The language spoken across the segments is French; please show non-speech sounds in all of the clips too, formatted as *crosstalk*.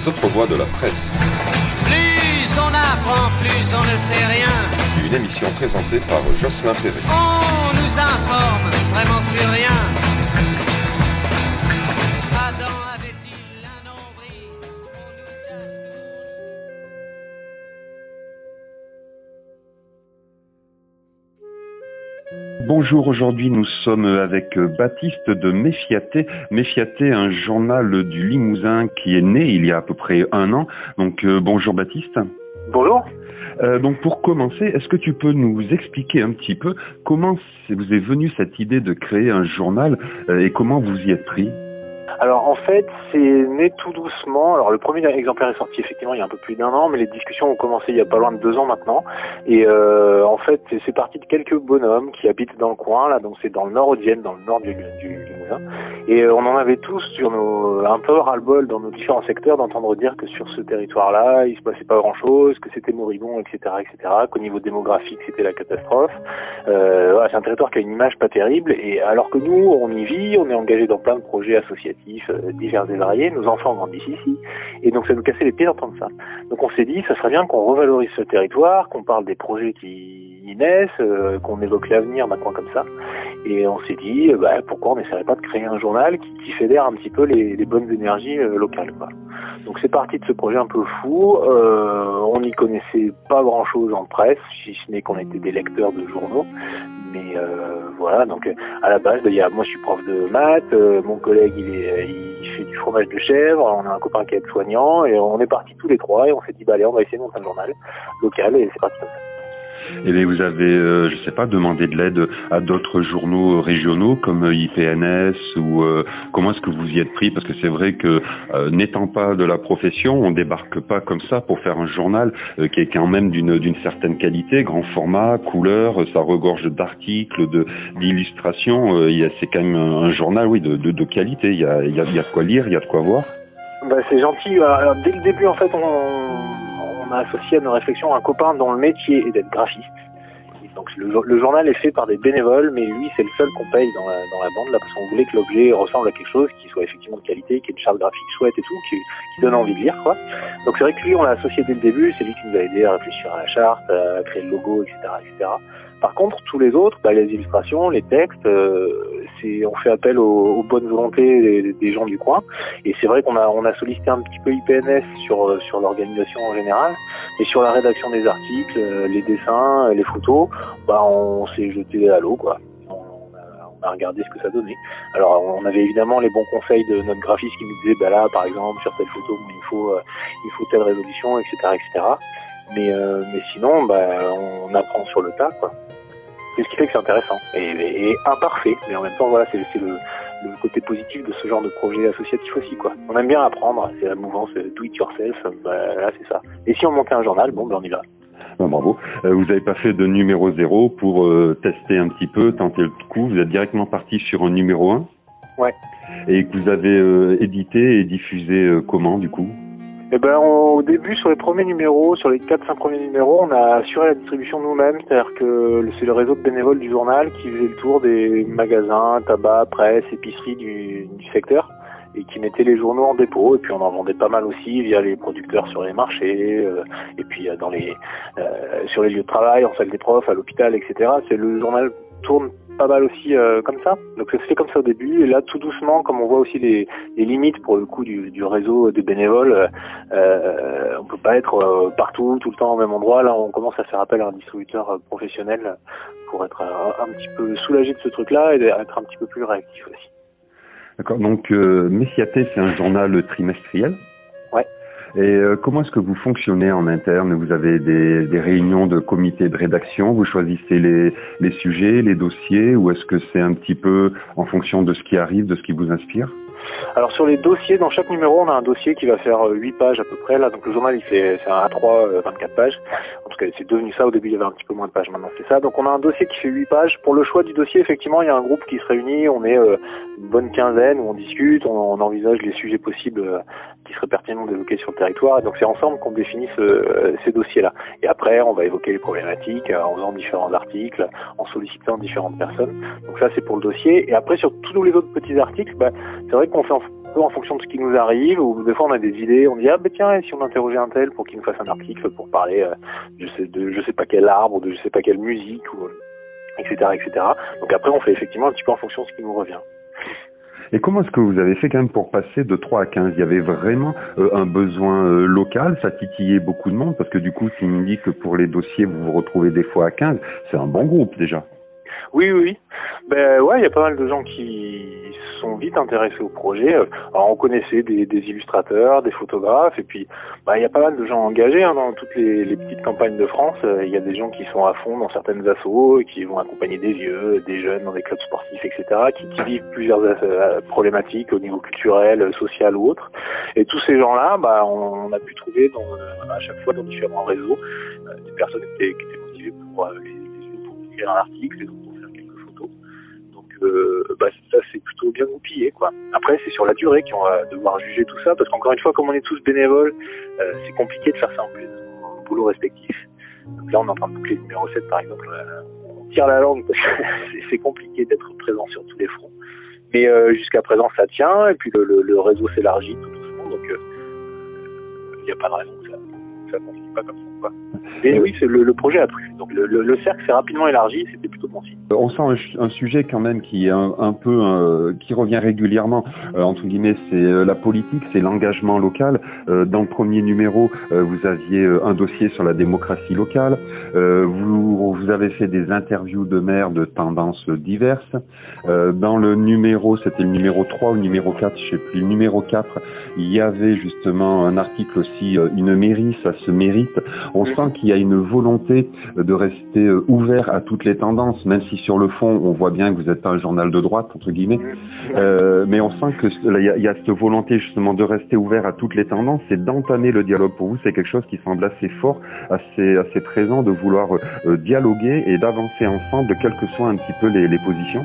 les autres voix de la presse. Plus on apprend, plus on ne sait rien. Une émission présentée par Jocelyn Perret. On nous informe vraiment sur rien. Bonjour, aujourd'hui nous sommes avec euh, Baptiste de Méfiaté. Méfiaté, un journal du Limousin qui est né il y a à peu près un an. Donc euh, bonjour Baptiste. Bonjour. Euh, donc pour commencer, est-ce que tu peux nous expliquer un petit peu comment vous est venue cette idée de créer un journal euh, et comment vous y êtes pris? Alors en fait, c'est né tout doucement. Alors le premier exemplaire est sorti effectivement il y a un peu plus d'un an, mais les discussions ont commencé il y a pas loin de deux ans maintenant. Et euh, en fait, c'est- parti de quelques bonhommes qui habitent dans le coin, là, donc c'est dans le nord Audienne, dans le nord du, du Limousin. Et euh, on en avait tous sur nos, un peu ras-le-bol dans nos différents secteurs d'entendre dire que sur ce territoire-là, il se passait pas grand-chose, que c'était moribond, etc., etc., qu'au niveau démographique, c'était la catastrophe. Euh, c'est un territoire qui a une image pas terrible. Et alors que nous, on y vit, on est engagé dans plein de projets associatifs euh, divers et variés, nos enfants grandissent ici, et donc ça nous cassait les pieds d'entendre ça. Donc on s'est dit, ça serait bien qu'on revalorise ce territoire, qu'on parle des projets qui y naissent, euh, qu'on évoque l'avenir coin comme ça. Et on s'est dit, euh, bah, pourquoi on n'essaierait pas de créer un journal qui, fédère un petit peu les, bonnes énergies locales. Donc c'est parti de ce projet un peu fou. On n'y connaissait pas grand-chose en presse, si ce n'est qu'on était des lecteurs de journaux. Mais euh, voilà, donc euh, à la base, il y a, moi je suis prof de maths, euh, mon collègue il, est, il fait du fromage de chèvre, on a un copain qui est soignant et on est partis tous les trois et on s'est dit bah allez on va essayer de monter un journal local et c'est parti comme ça. Et bien, vous avez, euh, je sais pas, demandé de l'aide à d'autres journaux régionaux comme euh, IPNS ou euh, comment est-ce que vous y êtes pris? Parce que c'est vrai que euh, n'étant pas de la profession, on débarque pas comme ça pour faire un journal euh, qui est quand même d'une d'une certaine qualité, grand format, couleur, euh, ça regorge d'articles, de d'illustrations. c'est quand même un, journal, oui, de, de, de qualité. Il y a, il y, a, il y a de quoi lire, il y a de quoi voir. Bah, c'est gentil. Alors, dès le début, en fait, on, on a associé à nos réflexions un copain dont le métier est d'être graphiste. Donc le, jour- le journal est fait par des bénévoles, mais lui, c'est le seul qu'on paye dans la, bande, là, parce qu'on voulait que l'objet ressemble à quelque chose qui soit effectivement de qualité, qui ait une charte graphique chouette et tout, qui, qui donne envie de lire, quoi. Donc c'est vrai que lui, on l'a associé dès le début, c'est lui qui nous a aidé à réfléchir à la charte, à créer le logo, etc., etc. Par contre, tous les autres, bah, les illustrations, les textes, euh, on fait appel aux, bonnes volontés des, gens du coin. Et c'est vrai qu'on a, on a sollicité un petit peu IPNS sur, euh, sur l'organisation en général, mais sur la rédaction des articles, euh, les dessins, euh, les photos, bah, on s'est jeté à l'eau, quoi. On a, regardé ce que ça donnait. Alors, on avait évidemment les bons conseils de notre graphiste qui nous disait, bah là, par exemple, sur telle photo, il faut, il faut telle résolution, etc., etc. Mais, mais sinon, bah, on apprend sur le tas, quoi. C'est ce qui fait que c'est intéressant et, et- et imparfait, mais en même temps, voilà, c'est le, le côté positif de ce genre de projet associatif aussi, quoi. On aime bien apprendre, c'est la mouvance euh, do it yourself, bah, là, c'est ça. Et si on montait un journal, bon, ben on y va. Ben, bravo. Euh, vous n'avez pas fait de numéro zéro pour euh, tester un petit peu, tenter le coup. Vous êtes directement parti sur un numéro 1 Ouais. Et que vous avez euh, édité et diffusé euh, comment du coup? Eh ben, au début, sur les premiers numéros, sur les 4-5 premiers numéros, on a assuré la distribution nous-mêmes, c'est-à-dire que c'est le réseau de bénévoles du journal qui faisait le tour des magasins, tabac, presse, épiceries du, du secteur et qui mettait les journaux en dépôt. Et puis on en vendait pas mal aussi via les producteurs sur les marchés, euh, et puis euh, dans les euh, sur les lieux de travail, en salle des profs, à l'hôpital, etc. C'est le journal tourne pas mal aussi euh, comme ça. Donc ça se fait comme ça au début, et là tout doucement, comme on voit aussi les, limites pour le coup du, réseau des bénévoles, euh, euh, on peut pas être euh, partout, tout le temps au même endroit. Là, on commence à faire appel à un distributeur euh, professionnel pour être un petit peu soulagé de ce truc-là et être un petit peu plus réactif aussi. D'accord. Donc euh, Messiaté, c'est un journal trimestriel. Et euh, comment est-ce que vous fonctionnez en interne? Vous avez des, des réunions de comité de rédaction? Vous choisissez les, les sujets, les dossiers? Ou est-ce que c'est un petit peu en fonction de ce qui arrive, de ce qui vous inspire? Alors sur les dossiers, dans chaque numéro, on a un dossier qui va faire euh, 8 pages à peu près. Là, donc le journal, il fait c'est un A3, euh, 24 pages. En tout cas, c'est devenu ça. Au début, il y avait un petit peu moins de pages. Maintenant, c'est ça. Donc on a un dossier qui fait 8 pages. Pour le choix du dossier, effectivement, il y a un groupe qui se réunit. On est euh, une bonne quinzaine où on discute, on, envisage les sujets possibles euh, qui seraient pertinents d'évoquer sur le territoire. Et donc c'est ensemble qu'on définit euh, ces dossiers-là. Et après, on va évoquer les problématiques euh, en faisant différents articles, en sollicitant différentes personnes. Donc ça, c'est pour le dossier. Et après, sur tous les autres petits articles, bah, c'est vrai qu'on fait, en- peu en fonction de ce qui nous arrive, ou des fois on a des idées, on dit ah ben tiens, si on interrogeait un tel pour qu'il nous fasse un article pour parler euh, je sais, de je sais pas quel arbre, ou de je sais pas quelle musique, etc. etc. Donc après on fait effectivement un petit peu en fonction de ce qui nous revient. Et comment est-ce que vous avez fait quand même pour passer de 3 à 15 Il y avait vraiment euh, un besoin euh, local, ça titillait beaucoup de monde, parce que du coup, s'il me dit que pour les dossiers, vous vous retrouvez des fois à 15, c'est un bon groupe déjà. Oui, oui, oui. Ben ouais, il y a pas mal de gens qui sont vite intéressés au projet. Alors on connaissait des, illustrateurs, des photographes, et puis bah, il y a pas mal de gens engagés hein, dans toutes les, petites campagnes de France. Il y a des gens qui sont à fond dans certaines assos, qui vont accompagner des vieux, des jeunes dans des clubs sportifs, etc., qui, qui vivent plusieurs euh, problématiques au niveau culturel, social ou autre. Et tous ces gens-là, bah, on, a pu trouver dans, euh, à chaque fois dans différents réseaux euh, des personnes qui étaient, motivées pour euh, les, les pour écrire un article, les autres euh, bah, ça c'est plutôt bien goupillé quoi. Après c'est sur la durée qu'on va devoir juger tout ça parce qu'encore une fois comme on est tous bénévoles, euh, c'est compliqué de faire ça en plus nos boulots respectifs. Donc là on est en train de boucler le numéro 7 par exemple, euh, on tire la langue parce que *laughs* c'est compliqué d'être présent sur tous les fronts. Mais euh, jusqu'à présent ça tient et puis le, le, le réseau s'élargit tout doucement donc il euh, n'y a pas de raison que ça, ça continue pas comme ça. Quoi. Et oui, le, le, projet a plu. Donc le, le, le cercle s'est rapidement élargi, c'était plutôt bon signe. On sent un, un, sujet quand même qui est un, un peu euh, qui revient régulièrement euh, entre guillemets, c'est euh, la politique, c'est l'engagement local. Euh, dans le premier numéro, euh, vous aviez un dossier sur la démocratie locale. vous vous avez fait des interviews de maires de tendances diverses. dans le numéro, c'était le numéro 3 ou le numéro 4, je sais plus, le numéro 4, il y avait justement un article aussi une mairie, ça se mérite. On sent qu'il y a une volonté de rester ouvert à toutes les tendances, même si sur le fond, on voit bien que vous n'êtes pas un journal de droite, entre guillemets. Euh, mais on sent qu'il y, y, a cette volonté justement de rester ouvert à toutes les tendances et d'entamer le dialogue. Pour vous, c'est quelque chose qui semble assez fort, assez, assez présent, de vouloir euh, dialoguer et d'avancer ensemble, quelles que soient un petit peu les positions.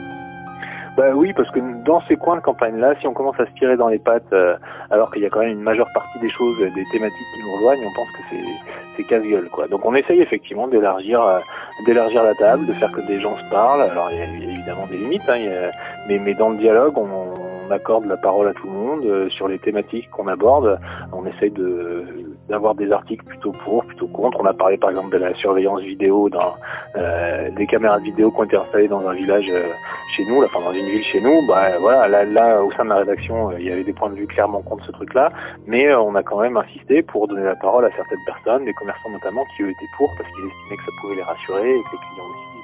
Bah oui, parce que dans ces coins de campagne-là, si on commence à se tirer dans les pattes, euh, alors qu'il y a quand même une majeure partie des choses, des thématiques qui nous rejoignent, on pense que c'est c'est casse-gueule quoi. Donc on essaye effectivement d'élargir euh, d'élargir la table, de faire que des gens se parlent. Alors il y a, y évidemment des limites, hein, a, mais mais dans le dialogue, on, on, accorde la parole à tout le monde euh, sur les thématiques qu'on aborde. On essaye de d'avoir des articles plutôt pour, plutôt contre. On a parlé par exemple de la surveillance vidéo dans euh, des caméras de vidéo qui ont été installées dans un village euh, chez nous, enfin dans une ville chez nous. Bah voilà, là, là au sein de la rédaction, euh, il y avait des points de vue clairement contre ce truc-là, mais on a quand même insisté pour donner la parole à certaines personnes, des commerçants notamment, qui eux étaient pour parce qu'ils estimaient que ça pouvait les rassurer et que les clients aussi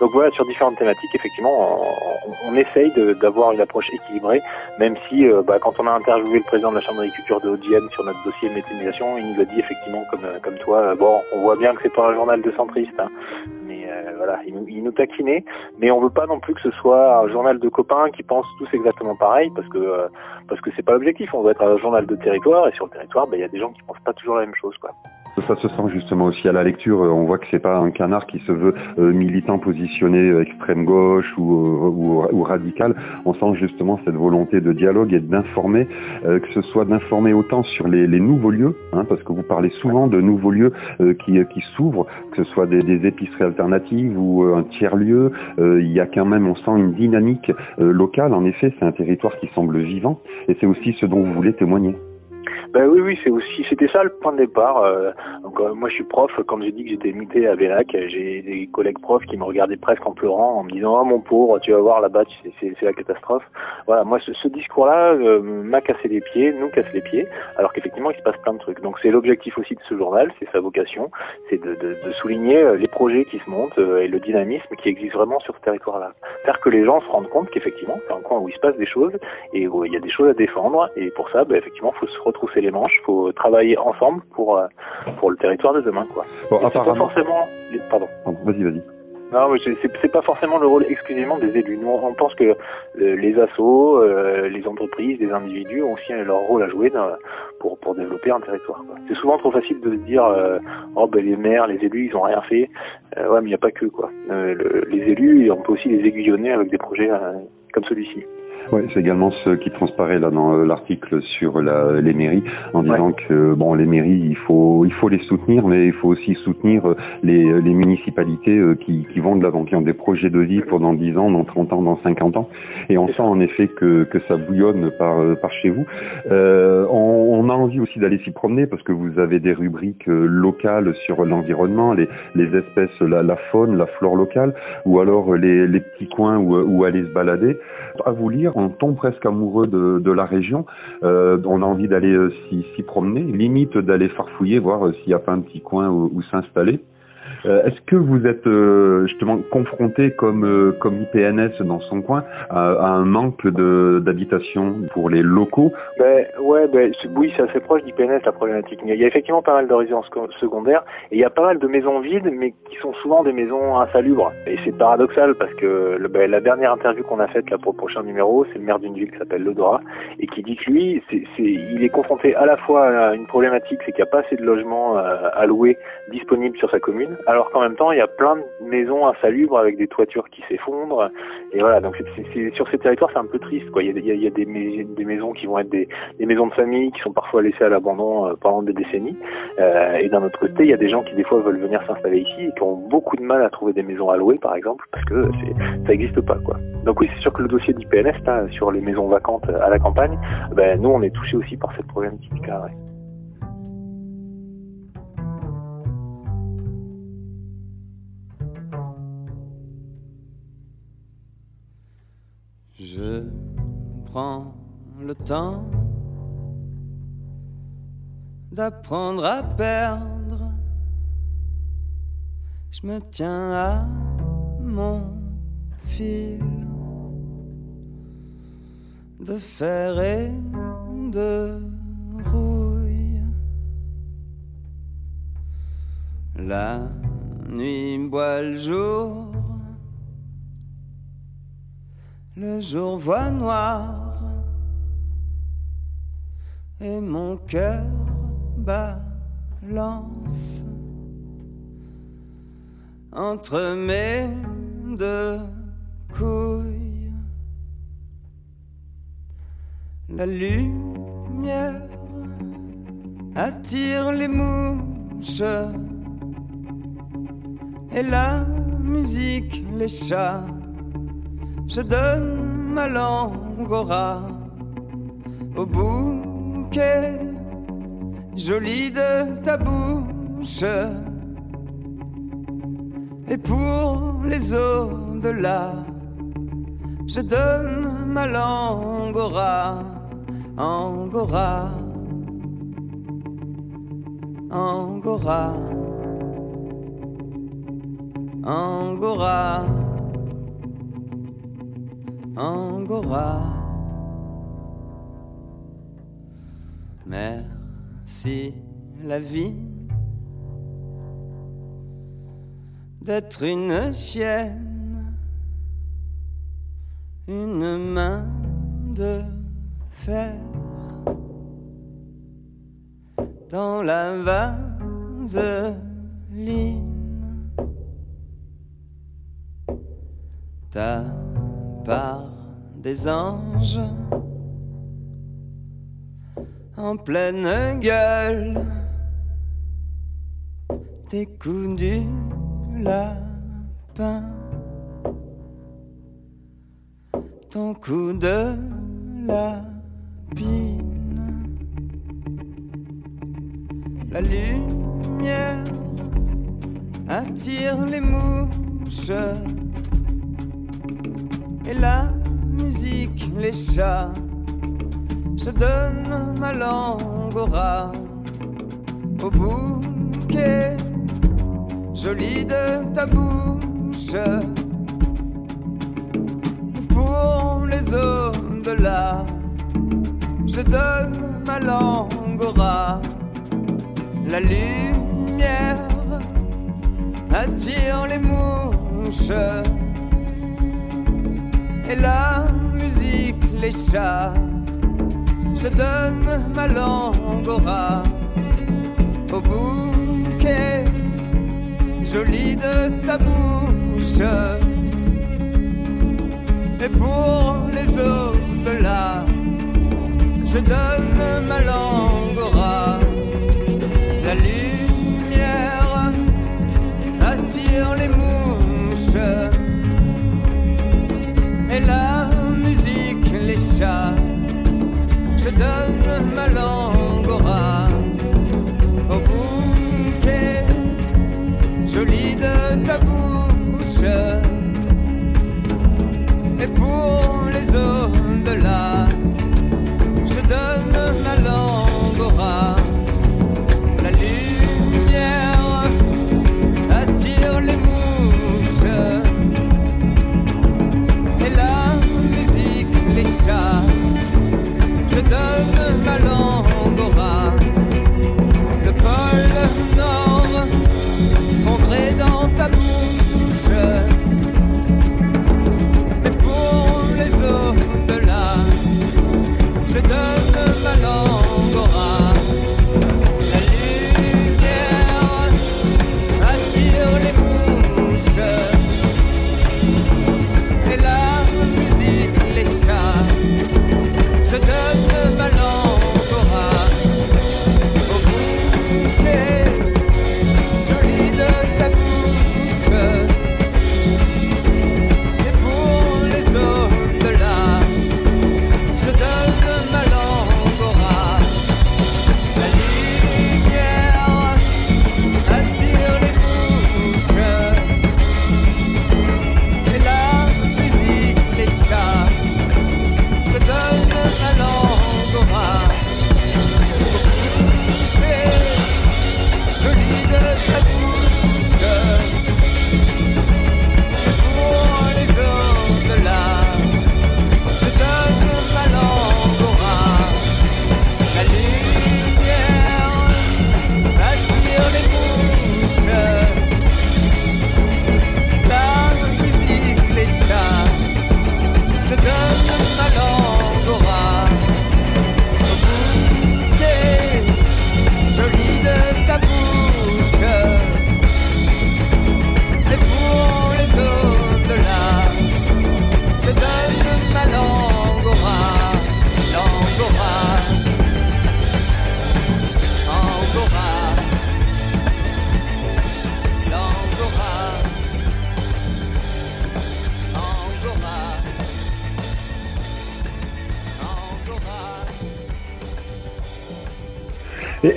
donc voilà, sur différentes thématiques, effectivement, on, on essaye d'avoir une approche équilibrée, même si euh, bah, quand on a interviewé le président de la Chambre d'agriculture de Haute-Vienne sur notre dossier méthanisation, il nous a dit effectivement, comme, comme toi, euh, bon, on voit bien que c'est pas un journal de centriste, hein, mais euh, voilà, il, il, nous taquinait, mais on veut pas non plus que ce soit un journal de copains qui pensent tous exactement pareil, parce que euh, parce que c'est pas l'objectif. On veut être un journal de territoire, et sur le territoire, bah, il y a des gens qui pensent pas toujours la même chose, quoi. Ça se sent justement aussi à la lecture. On voit que c'est pas un canard qui se veut euh, militant positionné euh, extrême gauche ou, euh, ou, ou, radical. On sent justement cette volonté de dialogue et d'informer, que ce soit d'informer autant sur les, les nouveaux lieux, hein, parce que vous parlez souvent de nouveaux lieux qui, qui s'ouvrent, que ce soit des, des, épiceries alternatives ou un tiers lieu. il y a quand même, on sent une dynamique locale. En effet, c'est un territoire qui semble vivant et c'est aussi ce dont vous voulez témoigner. Ben oui, oui, c'est aussi, c'était ça le point de départ. Euh, donc, euh, moi, je suis prof. Quand j'ai dit que j'étais muté à Bélac, j'ai des collègues profs qui me regardaient presque en pleurant, en me disant, oh mon pauvre, tu vas voir là-bas, c'est la catastrophe. Voilà, moi, ce, ce discours-là euh, m'a cassé les pieds, nous casse les pieds, alors qu'effectivement, il se passe plein de trucs. Donc, c'est l'objectif aussi de ce journal, c'est sa vocation, c'est de, de, de, souligner euh, les projets qui se montent euh, et le dynamisme qui existe vraiment sur ce territoire-là. Faire que les gens se rendent compte qu'effectivement, c'est un coin où il se passe des choses et où il y a des choses à défendre. Et pour ça, ben, effectivement, faut se retrousser les manches, faut travailler ensemble pour pour le territoire de demain, quoi. Bon, apparemment. Pas forcément. Pardon. Vas-y, vas-y. Non, mais c'est pas forcément le rôle exclusivement des élus. Nous, on pense que euh, les assos, euh, les entreprises, les individus ont aussi leur rôle à jouer dans, pour pour développer un territoire. C'est souvent trop facile de se dire euh, oh ben les maires, les élus, ils ont rien fait. Euh, ouais, mais il n'y a pas que quoi. Le, les élus, on peut aussi les aiguillonner avec des projets comme celui-ci. Ouais, c'est également ce qui transparaît là dans euh, l'article sur la, les mairies, en disant que bon, les mairies, il faut il faut les soutenir, mais il faut aussi soutenir euh, les, les municipalités euh, qui, qui vont de l'avant, qui ont des projets de vie pour dans 10 ans, dans 30 ans, dans 50 ans. Et on sent en effet que, que ça bouillonne par, par chez vous. Euh, on, on, a envie aussi d'aller s'y promener parce que vous avez des rubriques locales sur l'environnement, les, les espèces, la, la, faune, la flore locale, ou alors les, les petits coins où, où aller se balader. À vous lire, on tombe presque amoureux de, de la région. Euh, on a envie d'aller euh, s'y promener, limite d'aller farfouiller, voir euh, s'il n'y a pas un petit coin où, où s'installer. Euh, est-ce que vous êtes euh, justement confronté comme euh, comme IPNS dans son coin à, à un manque d'habitation pour les locaux ben, ouais, ben, oui, c'est assez proche d'IPNS la problématique. Il y a effectivement pas mal de résidences secondaires et il y a pas mal de maisons vides, mais qui sont souvent des maisons insalubres. Et c'est paradoxal parce que le, ben, la dernière interview qu'on a faite là pour le prochain numéro, c'est le maire d'une ville qui s'appelle Lodora et qui dit que lui, c'est, il est confronté à la fois à une problématique, c'est qu'il n'y a pas assez de logements à louer disponibles sur sa commune alors qu'en même temps, il y a plein de maisons insalubres avec des toitures qui s'effondrent. Et voilà, donc c'est, c'est, sur ces territoires, c'est un peu triste. Quoi. Il, y a, il y a des, des, maisons qui vont être des, des, maisons de famille qui sont parfois laissées à l'abandon euh, pendant des décennies. Euh, et d'un autre côté, il y a des gens qui des fois veulent venir s'installer ici et qui ont beaucoup de mal à trouver des maisons à louer, par exemple, parce que c'est, ça n'existe pas. Quoi. Donc oui, c'est sûr que le dossier d'IPNS, là, sur les maisons vacantes à la campagne, ben, nous, on est touché aussi par cette problématique-là. Ouais. Je prends le temps d'apprendre à perdre. Je me tiens à mon fil de fer et de rouille. La nuit boit le jour le jour voit noir. Et mon cœur balance entre mes deux couilles. La lumière attire les mouches. Et la musique les chats je donne ma langue au bouquet joli de ta bouche. Et pour les au-delà, je donne ma langue Angora, Angora, Angora. Angora. Merci la vie d'être une chienne, une main de fer dans la vaseline. Ta par des anges en pleine gueule. Tes coups du lapin, ton coup de lapine, la lumière attire les mouches et la musique, les chats. Je donne ma langue au au bouquet joli de ta bouche. Pour les au-delà, je donne ma langue au. La lumière attire les mouches et la musique, les chats. Je donne ma langue au au bouquet joli de ta bouche. Et pour les au-delà, je donne ma langue. La lumière attire les mouches. Et la musique les chats. Je donne ma langue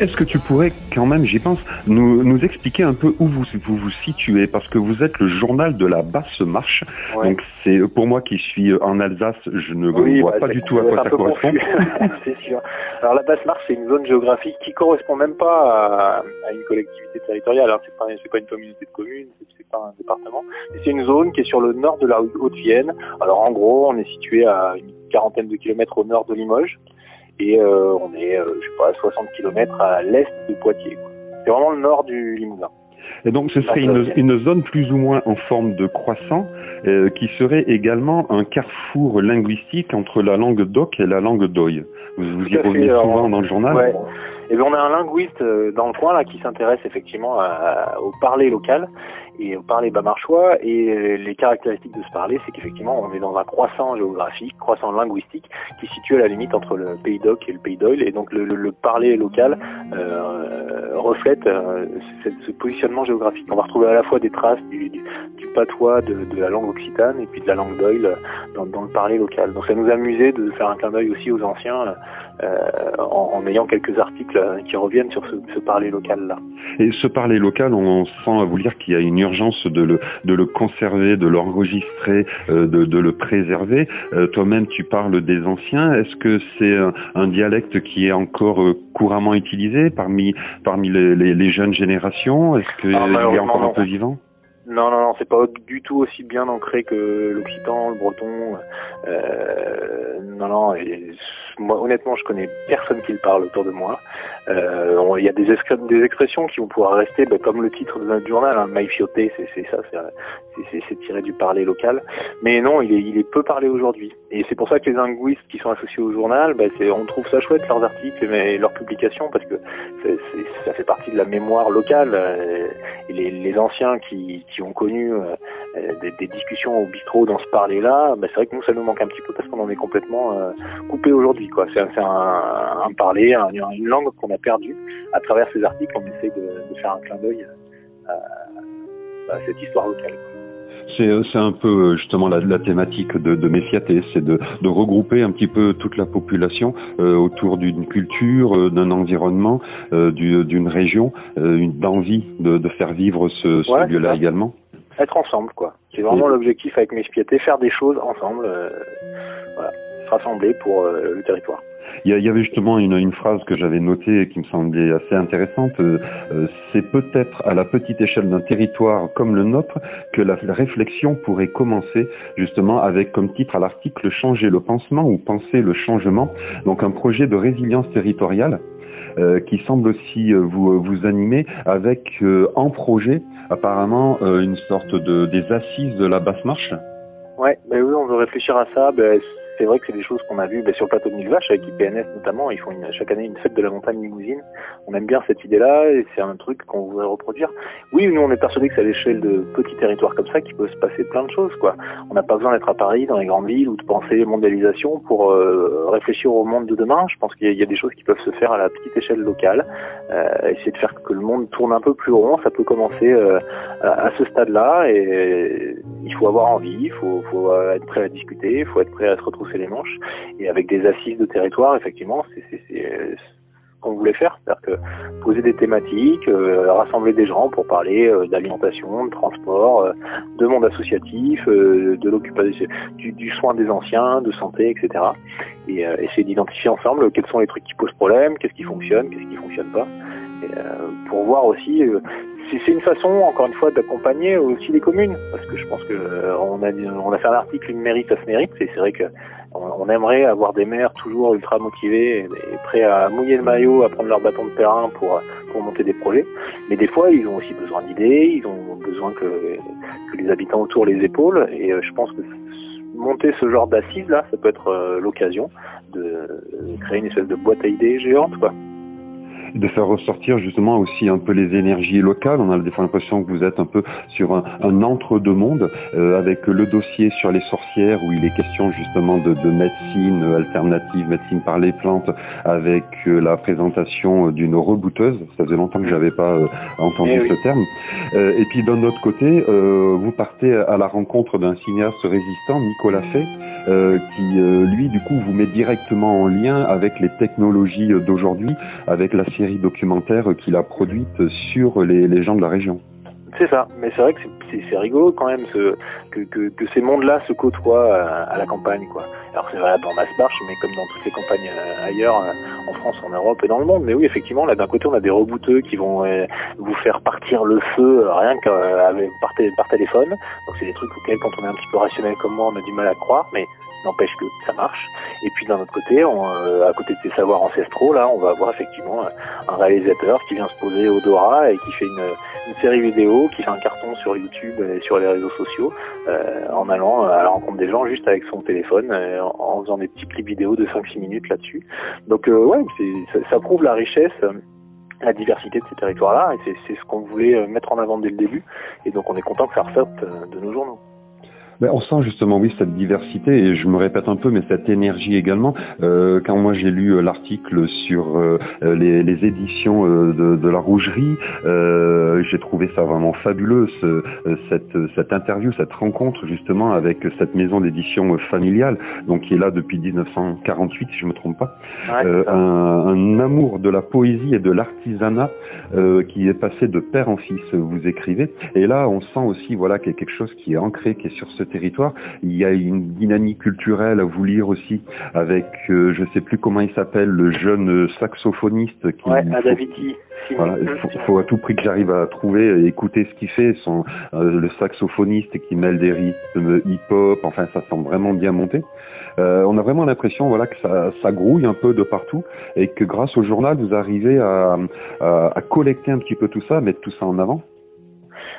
est-ce que tu pourrais quand même, j'y pense, nous, nous expliquer un peu où vous, vous vous situez? Parce que vous êtes le journal de la basse marche. Ouais. Donc c'est pour moi qui suis en Alsace, je ne Oui, vois bah, pas du tout à quoi ça correspond. *laughs* c'est sûr. Alors la Basse-Marche, c'est une zone géographique qui correspond même pas à, à une collectivité territoriale. Alors c'est pas, pas une communauté de communes, c'est, pas un département. C'est une zone qui est sur le nord de la Haute-Vienne. Alors en gros, on est situé à une quarantaine de kilomètres au nord de Limoges et euh, on est, euh, je sais pas, à 60 kilomètres à l'est de Poitiers. C'est vraiment le nord du Limousin. Et donc ce serait une, une zone plus ou moins en forme de croissant euh, qui serait également un carrefour linguistique entre la langue d'oc et la langue d'oï. Vous, vous y revenez souvent dans le journal Ouais. Et bien on a un linguiste euh, dans le coin là qui s'intéresse effectivement à- à- au parler local et au parler bamarchois et euh, les caractéristiques de ce parler c'est qu'effectivement on est dans un croissant géographique, croissant linguistique qui situe à la limite entre le pays d'Oc et le pays d'Oil et donc le, le- le parler local euh, reflète euh, ce, ce positionnement géographique. On va retrouver à la fois des traces du, patois de, la langue occitane et puis de la langue d'Oil dans, le parler local. Donc ça nous amusait de faire un clin d'œil aussi aux anciens en, ayant quelques articles qui reviennent sur ce, ce parler local-là. Et ce parler local, on sent à vous dire qu'il y a une urgence de le, de le conserver, de l'enregistrer, euh, de, de le préserver. Euh, Toi-même, tu parles des anciens. Est-ce que c'est un, un dialecte qui est encore euh, couramment utilisé parmi, parmi les, les, les jeunes générations? Est-ce qu'il Ah, est encore un peu vivant? Non, non, non, c'est pas du tout aussi bien ancré que l'occitan, le breton. Euh, non, non, et honnêtement, je connais personne qui le parle autour de moi. Euh, Il y a des, expressions qui vont pouvoir rester, bah, comme le titre de notre journal, hein, Maïfioté, c'est ça, c'est- tiré du parler local. Mais non, il est, peu parlé aujourd'hui. Et c'est pour ça que les linguistes qui sont associés au journal, c'est- on trouve ça chouette leurs articles et leurs publications parce que ça fait partie de la mémoire locale. euh, les, anciens qui, ont connu euh, des, discussions au bistrot dans ce parler-là, bah, c'est vrai que nous ça nous manque un petit peu parce qu'on en est complètement coupé aujourd'hui. Quoi. C'est un, parler, un- une langue qu'on a perdue à travers ces articles. On essaie de, de faire un clin d'œil à, à cette histoire locale. C'est c'est un peu euh, justement la, la thématique de, de Méfiaté, c'est de, de regrouper un petit peu toute la population euh, autour d'une culture, euh, d'un environnement, euh, du- d'une région, euh, d'envie de, de faire vivre ce, ce Ouais, lieu-là également. Être ensemble, quoi. C'est vraiment l'objectif avec mes piétés, faire des choses ensemble, euh, voilà, rassembler pour euh, le territoire. Il y, avait justement une, une phrase que j'avais notée et qui me semblait assez intéressante. euh, c'est peut-être à la petite échelle d'un territoire comme le nôtre que la, la réflexion pourrait commencer justement avec comme titre à l'article changer le pansement ou penser le changement. Donc un projet de résilience territoriale. euh, qui semble aussi vous, vous animer avec euh, en projet apparemment une sorte de des assises de la basse marche. Ouais, ben oui, on veut réfléchir à ça. Ben, c'est vrai que c'est des choses qu'on a vues ben, sur le plateau de Mille Vaches avec IPNS notamment. Ils font chaque année une fête de la montagne limousine. On aime bien cette idée-là et c'est un truc qu'on voudrait reproduire. Oui, nous on est persuadés que c'est à l'échelle de petits territoires comme ça qu'il peut se passer plein de choses. On n'a pas besoin d'être à Paris, dans les grandes villes ou de penser mondialisation pour euh, réfléchir au monde de demain. Je pense qu'il y, a- des choses qui peuvent se faire à la petite échelle locale. Euh, essayer de faire que le monde tourne un peu plus rond, ça peut commencer euh, à, ce stade-là et il faut avoir envie, il faut, être prêt à discuter, il faut être prêt à se retrousser les manches et avec des assises de territoire, effectivement, c'est euh, ce qu'on voulait faire, c'est-à-dire que poser des thématiques, euh, rassembler des gens pour parler euh, d'alimentation, de transport, de monde associatif, de l'occupation, du, du soin des anciens, de santé, etc. Et essayer d'identifier ensemble quels sont les trucs qui posent problème, qu'est-ce qui fonctionne, qu'est-ce qui fonctionne pas, pour voir aussi c'est une façon, encore une fois, d'accompagner aussi les communes, parce que je pense que on a on a fait un article, une mairie, ça se mérite. Et c'est vrai que on, aimerait avoir des maires toujours ultra motivés et, prêts à mouiller le maillot, à prendre leur bâton de terrain pour pour monter des projets. Mais des fois, ils ont aussi besoin d'idées, ils ont besoin que que les habitants autour les épaulent. Et euh, je pense que monter ce genre d'assises là, ça peut être euh, l'occasion de créer une espèce de boîte à idées géante, quoi. De faire ressortir justement aussi un peu les énergies locales. On a des fois l'impression que vous êtes un peu sur un, un entre-deux-mondes euh, avec le dossier sur les sorcières où il est question justement de, de médecine alternative, médecine par les plantes, avec euh, la présentation d'une rebouteuse. Ça faisait longtemps que j'avais pas euh, entendu Eh oui. ce terme. Euh, et puis d'un autre côté, euh, vous partez à la rencontre d'un cinéaste résistant, Nicolas Fay, euh, qui euh, lui du coup vous met directement en lien avec les technologies d'aujourd'hui, avec la série documentaire qu'il a produite sur les gens de la région. C'est ça, mais c'est vrai que c'est- rigolo quand même ce, que, que, que ces mondes-là se côtoient à, à la campagne. quoi. Alors c'est valable dans Masmarche, mais comme dans toutes les campagnes euh, ailleurs, euh, en France, en Europe et dans le monde. Mais oui, effectivement, là d'un côté, on a des rebouteux qui vont euh, vous faire partir le feu euh, rien que euh, par, par téléphone. Donc c'est des trucs auxquels, quand on est un petit peu rationnel comme moi, on a du mal à croire, mais n'empêche que ça marche. Et puis d'un autre côté, on, euh, à côté de ces savoirs ancestraux, là, on va avoir effectivement un réalisateur qui vient se poser au Dora et qui fait une, une série vidéo, qui fait un carton sur YouTube et sur les réseaux sociaux, euh, en allant à la rencontre des gens juste avec son téléphone, euh, en, en faisant des petits clips vidéo de 5-6 minutes là-dessus. Donc euh, ouais, ça, ça prouve la richesse. euh, la diversité de ces territoires-là, et c'est- ce qu'on voulait mettre en avant dès le début, et donc on est content que ça ressorte de nos journaux. Ben, on sent justement, oui, cette diversité, et je me répète un peu, mais cette énergie également. Euh, quand moi j'ai lu euh, l'article sur euh, euh, les, les éditions euh, de, de la Rougerie, euh, j'ai trouvé ça vraiment fabuleux, ce- cette, cette interview, cette rencontre justement avec cette maison d'édition familiale, donc qui est là depuis 1948, si je me trompe pas. Ouais, un, un amour de la poésie et de l'artisanat euh, qui est passé de père en fils. Vous écrivez et là on sent aussi voilà qu'il y a quelque chose qui est ancré, qui est sur ce territoire. Il y a une dynamique culturelle à vous lire aussi avec euh, je sais plus comment il s'appelle le jeune saxophoniste qui Ouais, Adaviti. voilà, il faut, faut à tout prix que j'arrive à trouver, et écouter ce qu'il fait. Son, euh, le saxophoniste qui mêle des rythmes hip-hop, enfin ça semble vraiment bien monté. Euh, on a vraiment l'impression voilà que ça, grouille un peu de partout et que grâce au journal vous arrivez à, à, à collecter un petit peu tout ça, mettre tout ça en avant.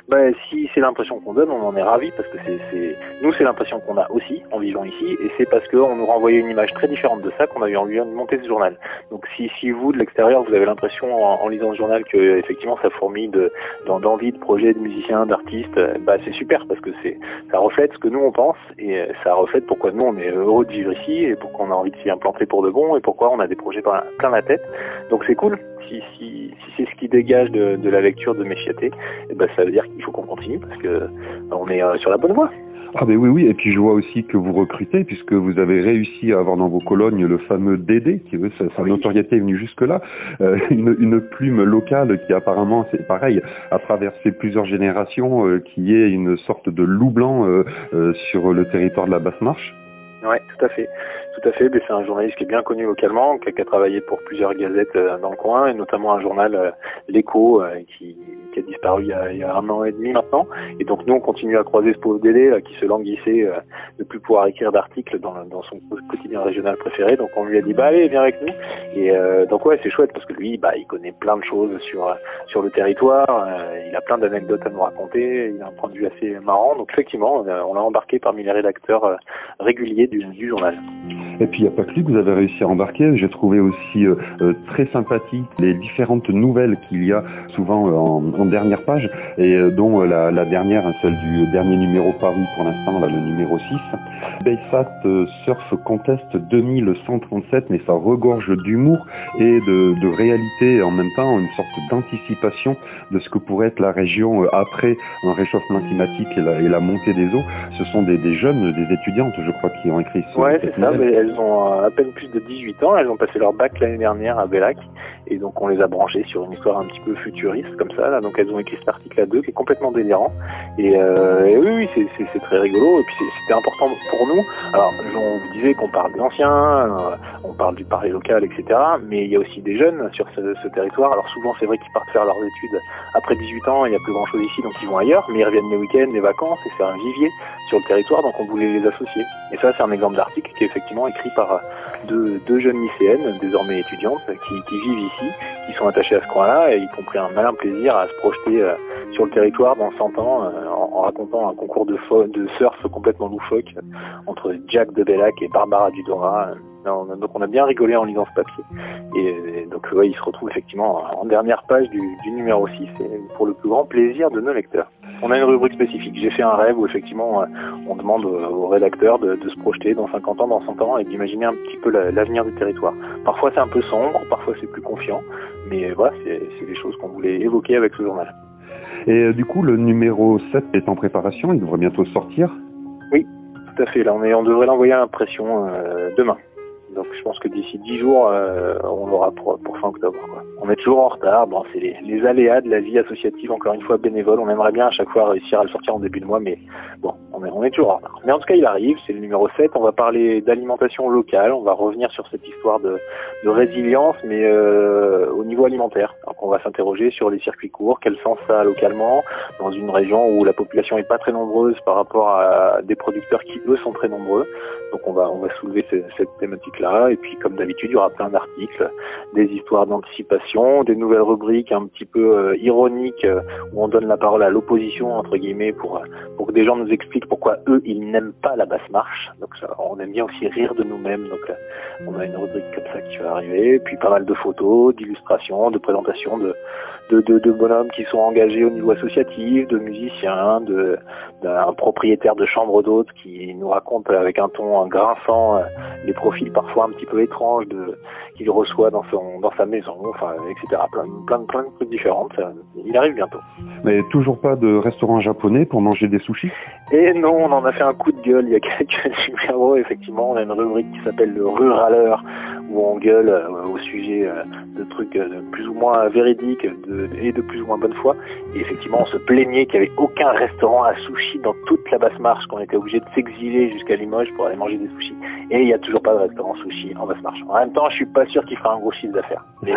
Bah, si c'est l'impression qu'on donne, on en est ravi parce que c'est, nous c'est l'impression qu'on a aussi en vivant ici et c'est parce qu'on nous renvoyait une image très différente de ça qu'on a eu envie de monter ce journal. Donc si, si vous de l'extérieur vous avez l'impression en, en lisant ce journal que effectivement ça fourmille de, d'en- d'envie, de projets, de musiciens, d'artistes, euh, bah c'est super parce que c'est ça reflète ce que nous on pense et euh, ça reflète pourquoi nous on est heureux de vivre ici et pourquoi on a envie de s'y implanter pour de bon et pourquoi on a des projets plein la tête. Donc c'est cool. Si, si, si c'est ce qui dégage de, de la lecture de Méfiaté, eh ben ça veut dire qu'il faut qu'on continue parce que euh, on est euh, sur la bonne voie. Ah ben oui oui et puis je vois aussi que vous recrutez puisque vous avez réussi à avoir dans vos colonnes le fameux Dédé qui veut sa, sa Oui. notoriété est venue jusque là Euh, une, une plume locale qui apparemment c'est pareil a traversé plusieurs générations euh, qui est une sorte de loup blanc euh, sur le territoire de la basse Ouais, tout à fait. Tout à fait. C'est un journaliste qui est bien connu localement, qui a, qui a travaillé pour plusieurs gazettes euh, dans le coin, et notamment un journal, euh, L'Écho, euh, qui, qui a disparu il y a, un an et demi maintenant. Et donc nous, on continue à croiser ce pauvre Dédé là, qui se languissait euh, de plus pouvoir écrire d'articles dans, dans son quotidien régional préféré. Donc on lui a dit, bah allez, viens avec nous. Et euh, donc ouais, c'est chouette parce que lui, bah, il connaît plein de choses sur euh, sur le territoire. euh, il a plein d'anecdotes à nous raconter. Il a un point de vue assez marrant. Donc effectivement, on l'a embarqué parmi les rédacteurs euh, réguliers du, journal. Et puis il n'y a pas que lui que vous avez réussi à embarquer. J'ai trouvé aussi euh, euh, très sympathique les différentes nouvelles qu'il y a souvent euh, en, en dernière page et euh, dont euh, la, la dernière, hein, celle du dernier numéro paru pour l'instant, là, le numéro 6. Baysat euh, Surf Contest 2137, mais ça regorge d'humour et de, de réalité en même temps une sorte d'anticipation de ce que pourrait être la région euh, après un réchauffement climatique et la, et la montée des eaux. Ce sont des, des jeunes, des étudiantes, je crois, qui ont écrit ce Ouais, c'est ça. Mais elles ont euh, à peine plus de 18 ans. Elles ont passé leur bac l'année dernière à Bellac. Et donc, on les a branchées sur une histoire un petit peu futuriste, comme ça. Là. Donc, elles ont écrit cet article à deux, qui est complètement délirant. Et, euh, oui, oui, c'est- très rigolo. Et puis, c'était important pour nous. Alors, on vous disait qu'on parle des anciens, euh, on parle du Paris local, etc. Mais il y a aussi des jeunes sur ce, ce territoire. Alors, souvent, c'est vrai qu'ils partent faire leurs études après 18 ans. Il n'y a plus grand-chose ici, donc ils vont ailleurs. Mais ils reviennent les week-ends, les vacances, et c'est un vivier sur le territoire. Donc, on voulait les associer. Et ça, c'est un exemple d'article qui est effectivement écrit par deux, deux jeunes lycéennes, désormais étudiantes, qui, vivent ici, qui sont attachées à ce coin-là et qui ont pris un malin plaisir à se projeter euh, sur le territoire dans 100 ans euh, en, racontant un concours de, de surf complètement loufoque entre Jack de Bellac et Barbara Dudora. Non, donc on a bien rigolé en lisant ce papier. Et, donc ouais, il se retrouve effectivement en dernière page du, du numéro 6 et pour le plus grand plaisir de nos lecteurs. On a une rubrique spécifique. J'ai fait un rêve où effectivement euh, on demande aux, rédacteurs de, de se projeter dans 50 ans, dans 100 ans et d'imaginer un petit peu la- l'avenir du territoire. Parfois c'est un peu sombre, parfois c'est plus confiant, mais voilà, c'est des choses qu'on voulait évoquer avec ce journal. Et euh, du coup, le numéro 7 est en préparation, il devrait bientôt sortir. Tout à fait, là on, est, on devrait l'envoyer à l'impression euh, demain. Donc je pense que d'ici 10 jours, euh, on l'aura pour, fin octobre. On est toujours en retard, bon, c'est les aléas de la vie associative, encore une fois bénévole. On aimerait bien à chaque fois réussir à le sortir en début de mois, mais bon, on est, toujours en retard. Mais en tout cas, il arrive, c'est le numéro 7. On va parler d'alimentation locale, on va revenir sur cette histoire de, résilience, mais euh, au niveau alimentaire. Donc on va s'interroger sur les circuits courts, quel sens ça a localement, dans une région où la population est pas très nombreuse par rapport à des producteurs qui, eux, sont très nombreux. Donc on va on va soulever ce- cette thématique-là et puis comme d'habitude il y aura plein d'articles, des histoires d'anticipation, des nouvelles rubriques un petit peu euh, ironiques euh, où on donne la parole à l'opposition entre guillemets pour pour que des gens nous expliquent pourquoi eux ils n'aiment pas la basse marche. Donc on aime bien aussi rire de nous-mêmes. Donc euh, on a une rubrique comme ça qui va arriver, puis pas mal de photos, d'illustrations, de présentations de de, de, de bonhommes qui sont engagés au niveau associatif, de musiciens, de d'un propriétaire de chambre d'hôtes qui nous raconte avec un ton grinçant euh, les profils parfois un petit peu étranges de qu'il reçoit dans son dans sa maison, enfin etc. Plein, plein, plein de trucs différents. Il arrive bientôt. Mais toujours pas de restaurant japonais pour manger des sushis? Et non, on en a fait un coup de gueule il y a *laughs* quelques numéros. Effectivement, on a une rubrique qui s'appelle le ruraleur où on gueule euh, au sujet euh, de trucs euh, plus ou moins véridiques de, et de plus ou moins bonne foi. Et effectivement, on se plaignait qu'il n'y avait aucun restaurant à sushi dans toute la basse marche, qu'on était obligé de s'exiler jusqu'à Limoges pour aller manger des sushis. Et il n'y a toujours pas de restaurant sushi en basse marche. En même temps, je suis pas sûr qu'il fera un gros chiffre d'affaires. Mais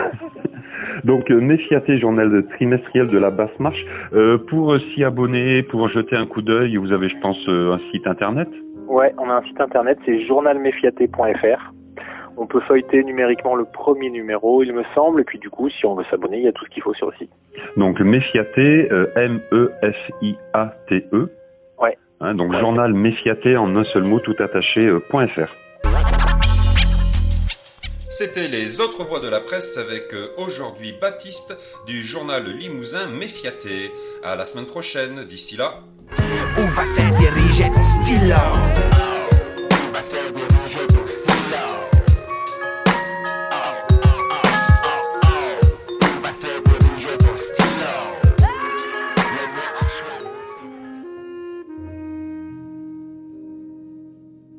*laughs* Donc Méfiaté, journal trimestriel de la basse marche. Euh, pour s'y abonner, pour jeter un coup d'œil, vous avez, je pense, un site internet? Ouais, on a un site internet, c'est journalmefiaté.fr. On peut feuilleter numériquement le premier numéro, il me semble, et puis du coup, si on veut s'abonner, il y a tout ce qu'il faut sur le site. Donc Méfiaté, euh, M-E-F-I-A-T-E. Ouais. Hein, donc Ouais. journal Méfiaté en un seul mot tout attaché euh, point .fr. C'était les autres voix de la presse avec euh, aujourd'hui Baptiste du journal Limousin Méfiaté. À la semaine prochaine. D'ici là, Où va se diriger ton stylo Où va se diriger ton stylo